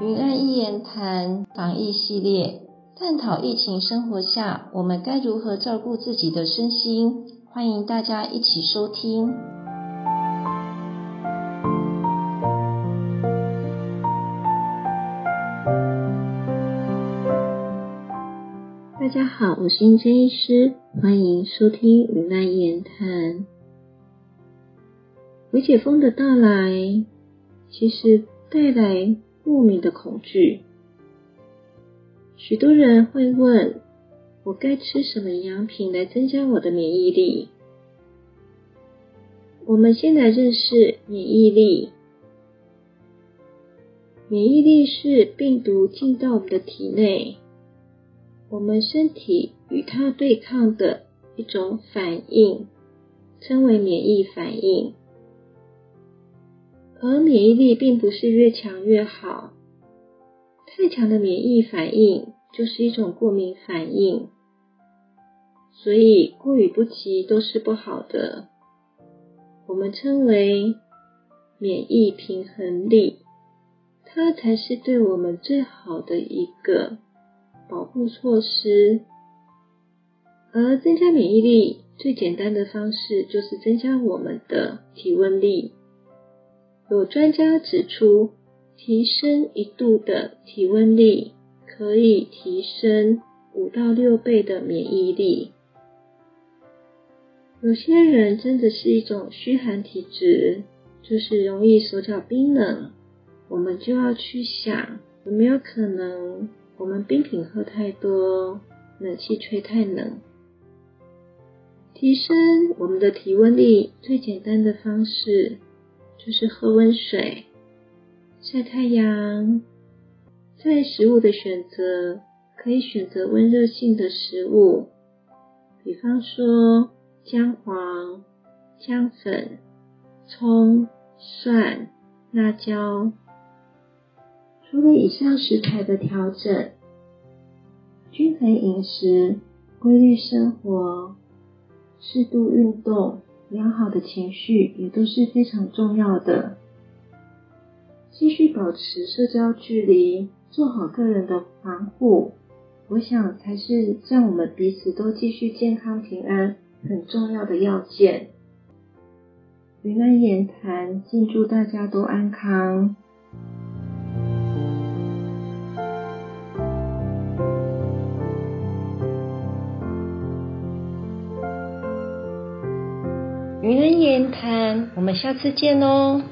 云安一言谈防疫系列，探讨疫情生活下我们该如何照顾自己的身心，欢迎大家一起收听。大家好，我是英珍医师，欢迎收听云安一言谈。解封的到来，其实带来莫名的恐惧。许多人会问：我该吃什么营养品来增加我的免疫力？我们先来认识免疫力。免疫力是病毒进到我们的体内，我们身体与它对抗的一种反应，称为免疫反应。而免疫力并不是越强越好，太强的免疫反应就是一种过敏反应，所以过与不及都是不好的。我们称为免疫平衡力，它才是对我们最好的一个保护措施。而增加免疫力最简单的方式，就是增加我们的体温力。有专家指出，提升一度的体温力可以提升五到六倍的免疫力。有些人真的是一种虚寒体质，就是容易手脚冰冷，我们就要去想有没有可能我们冰品喝太多，冷气吹太冷。提升我们的体温力最简单的方式。就是喝温水、晒太阳。在食物的选择，可以选择温热性的食物，比方说姜黄、姜粉、葱、蒜、辣椒。除了以上食材的调整，均衡饮食、规律生活、适度运动。良好的情绪也都是非常重要的。继续保持社交距离，做好个人的防护，我想才是让我们彼此都继续健康平安很重要的要件。云南言谈，敬祝大家都安康。云人言谈，我们下次见哦。